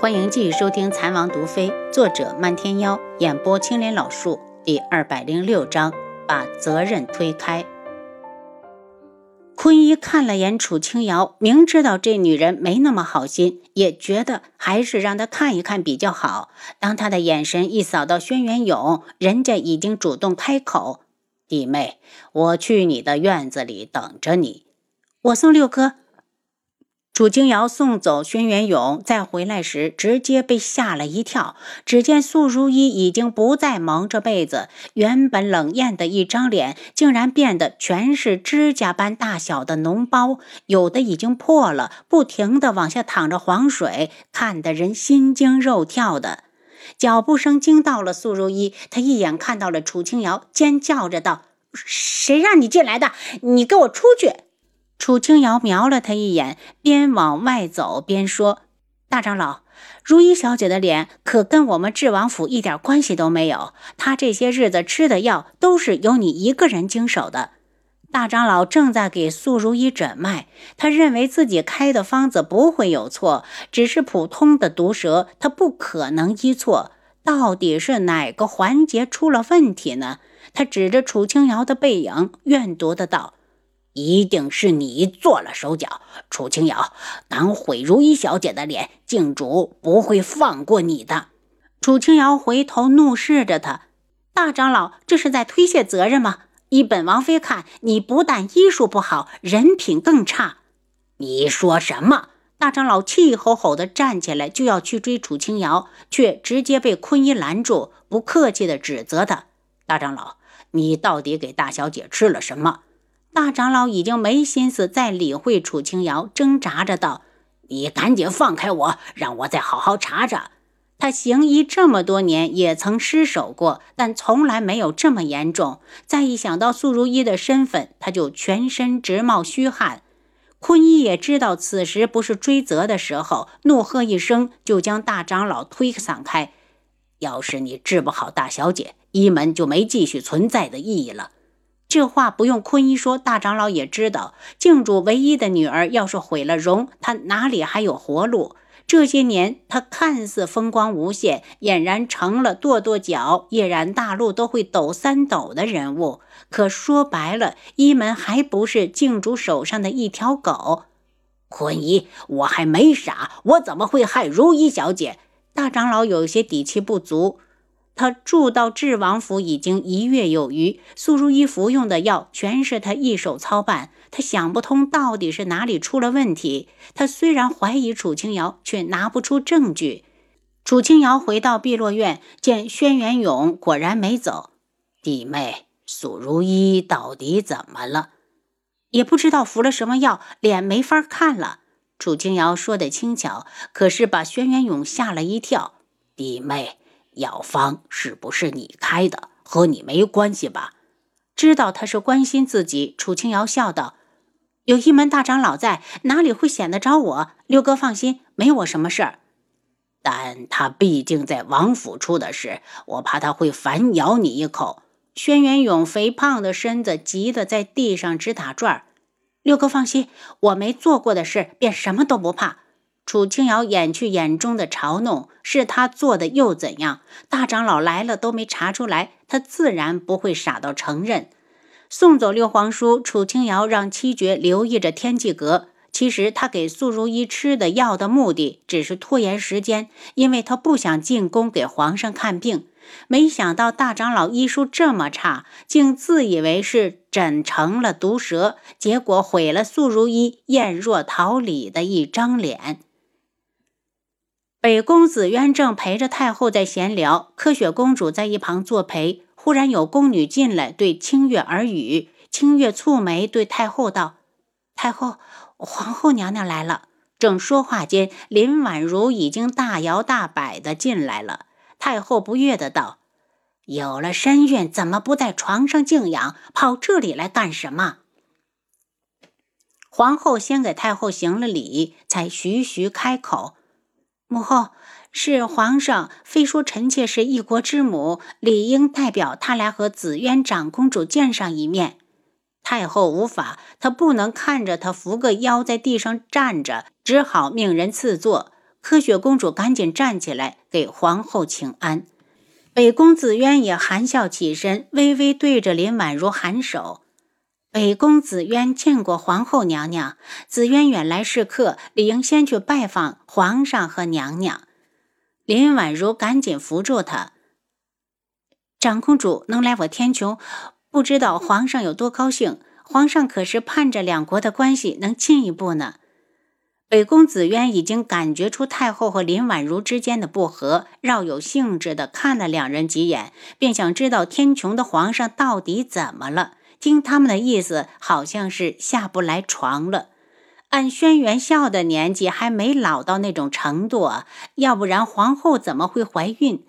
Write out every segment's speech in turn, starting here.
欢迎继续收听《残王毒妃》，作者漫天妖，演播青莲老树，第二百零六章，把责任推开。坤一看了眼楚清瑶，明知道这女人没那么好心，也觉得还是让她看一看比较好。当他的眼神一扫到轩辕勇，人家已经主动开口：“弟妹，我去你的院子里等着你。”我送六哥。楚清瑶送走轩辕勇，再回来时，直接被吓了一跳。只见素如意已经不再蒙着被子，原本冷艳的一张脸，竟然变得全是指甲般大小的脓包，有的已经破了，不停的往下淌着黄水，看得人心惊肉跳的。脚步声惊到了素如意，她一眼看到了楚清瑶，尖叫着道：“谁让你进来的？你给我出去！”楚清瑶瞄了他一眼，边往外走边说：“大长老，如意小姐的脸可跟我们智王府一点关系都没有。她这些日子吃的药都是由你一个人经手的。”大长老正在给素如意诊脉，他认为自己开的方子不会有错，只是普通的毒蛇，他不可能医错。到底是哪个环节出了问题呢？他指着楚清瑶的背影，怨毒的道。一定是你做了手脚，楚清瑶，敢毁如意小姐的脸，静主不会放过你的。楚清瑶回头怒视着他，大长老，这是在推卸责任吗？依本王妃看，你不但医术不好，人品更差。你说什么？大长老气吼吼地站起来，就要去追楚清瑶，却直接被坤一拦住，不客气地指责他：大长老，你到底给大小姐吃了什么？大长老已经没心思再理会楚清瑶，挣扎着道：“你赶紧放开我，让我再好好查查。”他行医这么多年，也曾失手过，但从来没有这么严重。再一想到素如意的身份，他就全身直冒虚汗。坤一也知道此时不是追责的时候，怒喝一声，就将大长老推搡开。要是你治不好大小姐，一门就没继续存在的意义了。这话不用坤一说，大长老也知道。静主唯一的女儿要是毁了容，他哪里还有活路？这些年，他看似风光无限，俨然成了跺跺脚，夜然大陆都会抖三抖的人物。可说白了，一门还不是静主手上的一条狗。坤一，我还没傻，我怎么会害如意小姐？大长老有些底气不足。他住到智王府已经一月有余，苏如意服用的药全是他一手操办。他想不通到底是哪里出了问题。他虽然怀疑楚清瑶，却拿不出证据。楚清瑶回到碧落院，见轩辕勇果然没走。弟妹，苏如意到底怎么了？也不知道服了什么药，脸没法看了。楚清瑶说的轻巧，可是把轩辕勇吓了一跳。弟妹。药方是不是你开的？和你没关系吧？知道他是关心自己，楚清瑶笑道：“有一门大长老在，哪里会显得着我？六哥放心，没我什么事儿。但他毕竟在王府出的事，我怕他会反咬你一口。”轩辕勇肥胖的身子急得在地上直打转六哥放心，我没做过的事，便什么都不怕。楚清瑶掩去眼中的嘲弄，是他做的又怎样？大长老来了都没查出来，他自然不会傻到承认。送走六皇叔，楚清瑶让七绝留意着天际阁。其实他给素如意吃的药的目的，只是拖延时间，因为他不想进宫给皇上看病。没想到大长老医术这么差，竟自以为是诊成了毒蛇，结果毁了素如意艳若桃李的一张脸。北宫紫渊正陪着太后在闲聊，柯雪公主在一旁作陪。忽然有宫女进来，对清月耳语。清月蹙眉对太后道：“太后，皇后娘娘来了。”正说话间，林婉如已经大摇大摆的进来了。太后不悦的道：“有了身孕，怎么不在床上静养，跑这里来干什么？”皇后先给太后行了礼，才徐徐开口。母后是皇上，非说臣妾是一国之母，理应代表他来和紫渊长公主见上一面。太后无法，她不能看着他扶个腰在地上站着，只好命人赐座。科学公主赶紧站起来给皇后请安。北宫子渊也含笑起身，微微对着林婉如颔首。北宫子渊见过皇后娘娘，子渊远来是客，理应先去拜访皇上和娘娘。林婉如赶紧扶住他。长公主能来我天穹，不知道皇上有多高兴。皇上可是盼着两国的关系能进一步呢。北宫子渊已经感觉出太后和林婉如之间的不和，饶有兴致地看了两人几眼，便想知道天穹的皇上到底怎么了。听他们的意思，好像是下不来床了。按轩辕笑的年纪，还没老到那种程度啊，要不然皇后怎么会怀孕？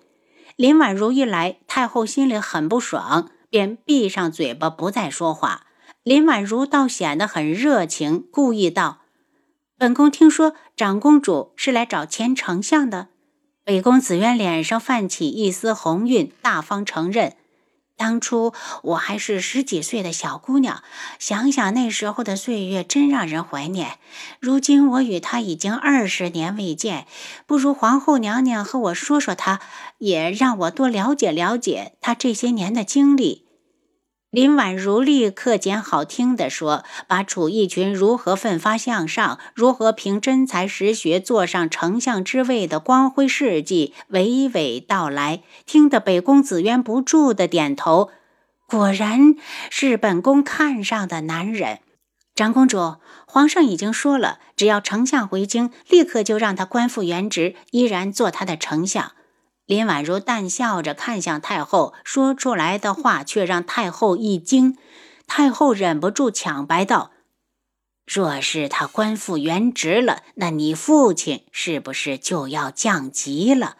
林婉如一来，太后心里很不爽，便闭上嘴巴不再说话。林婉如倒显得很热情，故意道。本宫听说长公主是来找前丞相的，北宫子渊脸上泛起一丝红晕，大方承认：当初我还是十几岁的小姑娘，想想那时候的岁月，真让人怀念。如今我与他已经二十年未见，不如皇后娘娘和我说说他，也让我多了解了解他这些年的经历。林婉如立刻捡好听的说，把楚义群如何奋发向上，如何凭真才实学坐上丞相之位的光辉事迹娓娓道来，听得北宫紫渊不住的点头。果然是本宫看上的男人。长公主，皇上已经说了，只要丞相回京，立刻就让他官复原职，依然做他的丞相。林婉如淡笑着看向太后，说出来的话却让太后一惊。太后忍不住抢白道：“若是他官复原职了，那你父亲是不是就要降级了？”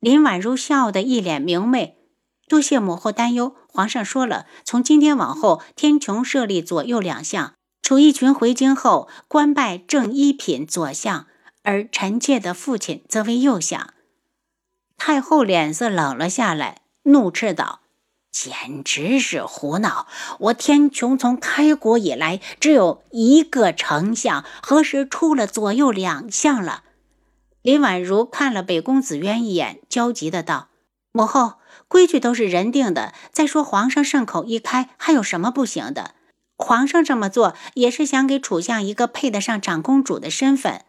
林婉如笑得一脸明媚：“多谢母后担忧。皇上说了，从今天往后，天穹设立左右两相。楚义群回京后，官拜正一品左相，而臣妾的父亲则为右相。”太后脸色冷了下来，怒斥道：“简直是胡闹！我天穹从开国以来只有一个丞相，何时出了左右两相了？”林婉如看了北宫子渊一眼，焦急的道：“母后，规矩都是人定的。再说皇上圣口一开，还有什么不行的？皇上这么做也是想给楚相一个配得上长公主的身份。”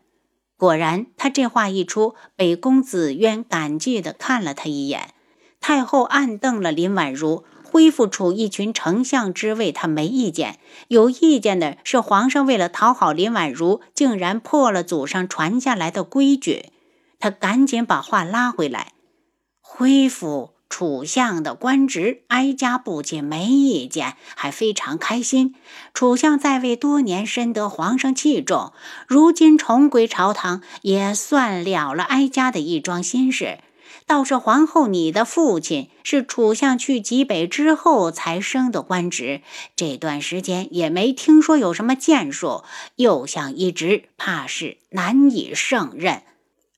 果然，他这话一出，北宫子渊感激地看了他一眼。太后暗瞪了林婉如，恢复出一群丞相之位，他没意见。有意见的是皇上，为了讨好林婉如，竟然破了祖上传下来的规矩。他赶紧把话拉回来，恢复。楚相的官职，哀家不仅没意见，还非常开心。楚相在位多年，深得皇上器重，如今重归朝堂，也算了了哀家的一桩心事。倒是皇后，你的父亲是楚相去极北之后才升的官职，这段时间也没听说有什么建树，又想一职，怕是难以胜任。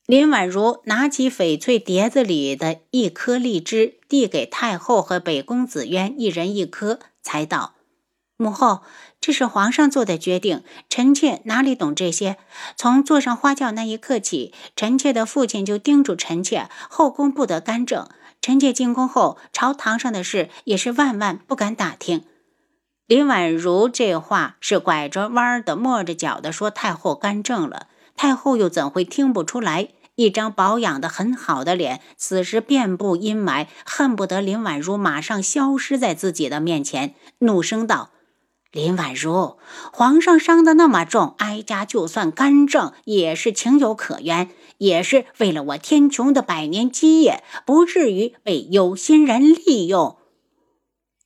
林婉如拿起翡翠碟子里的一颗荔枝，递给太后和北宫紫渊一人一颗，才道：“母后，这是皇上做的决定，臣妾哪里懂这些？从坐上花轿那一刻起，臣妾的父亲就叮嘱臣妾，后宫不得干政。臣妾进宫后，朝堂上的事也是万万不敢打听。”林婉如这话是拐着弯的、抹着脚的说太后干政了。太后又怎会听不出来？一张保养的很好的脸，此时遍布阴霾，恨不得林婉如马上消失在自己的面前，怒声道：“林婉如，皇上伤得那么重，哀家就算干政也是情有可原，也是为了我天穹的百年基业，不至于被有心人利用。”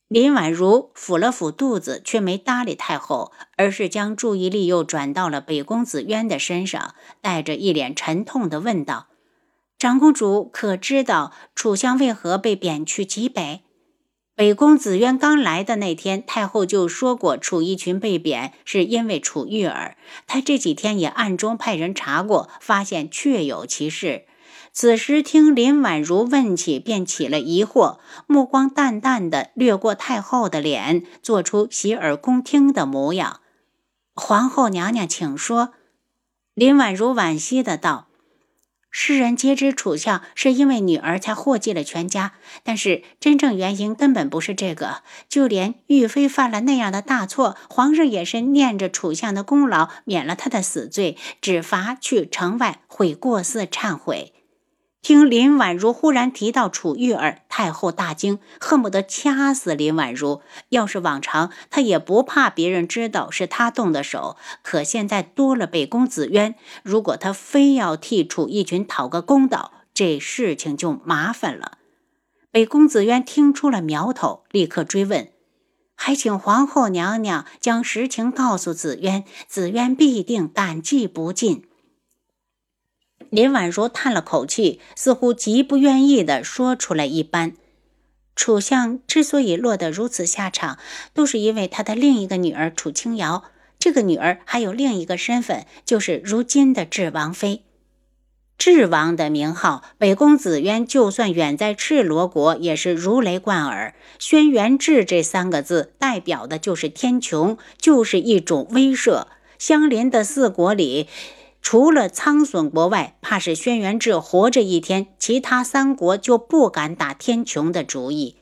林婉如抚了抚肚子，却没搭理太后，而是将注意力又转到了北宫子渊的身上，带着一脸沉痛地问道：“长公主可知道楚相为何被贬去极北？”北宫子渊刚来的那天，太后就说过楚义群被贬是因为楚玉儿，他这几天也暗中派人查过，发现确有其事。此时听林婉如问起，便起了疑惑，目光淡淡的掠过太后的脸，做出洗耳恭听的模样。皇后娘娘，请说。林婉如惋惜的道：“世人皆知楚相是因为女儿才祸及了全家，但是真正原因根本不是这个。就连玉妃犯了那样的大错，皇上也是念着楚相的功劳，免了他的死罪，只罚去城外悔过寺忏悔。听林婉如忽然提到楚玉儿，太后大惊，恨不得掐死林婉如。要是往常，她也不怕别人知道是她动的手。可现在多了北宫紫渊，如果她非要替楚义群讨个公道，这事情就麻烦了。北宫紫渊听出了苗头，立刻追问：“还请皇后娘娘将实情告诉紫渊，紫渊必定感激不尽。”林婉如叹了口气，似乎极不愿意地说出来一般。楚相之所以落得如此下场，都是因为他的另一个女儿楚清瑶。这个女儿还有另一个身份，就是如今的智王妃。智王的名号，北宫子渊就算远在赤罗国，也是如雷贯耳。轩辕志这三个字，代表的就是天穹，就是一种威慑。相邻的四国里。除了苍隼国外，怕是轩辕志活着一天，其他三国就不敢打天穹的主意。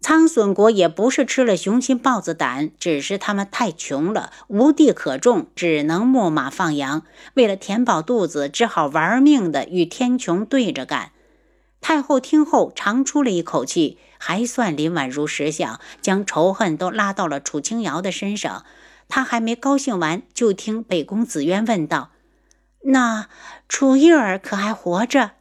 苍隼国也不是吃了雄心豹子胆，只是他们太穷了，无地可种，只能牧马放羊。为了填饱肚子，只好玩命的与天穹对着干。太后听后长出了一口气，还算林婉如识相，将仇恨都拉到了楚清瑶的身上。她还没高兴完，就听北宫子渊问道。那楚玉儿可还活着？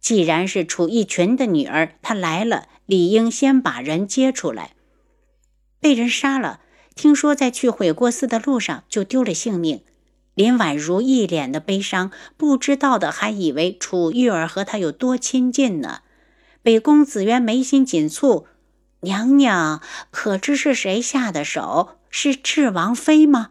既然是楚义群的女儿，她来了，理应先把人接出来。被人杀了，听说在去悔过寺的路上就丢了性命。林婉如一脸的悲伤，不知道的还以为楚玉儿和她有多亲近呢。北宫子渊眉心紧蹙：“娘娘可知是谁下的手？是智王妃吗？”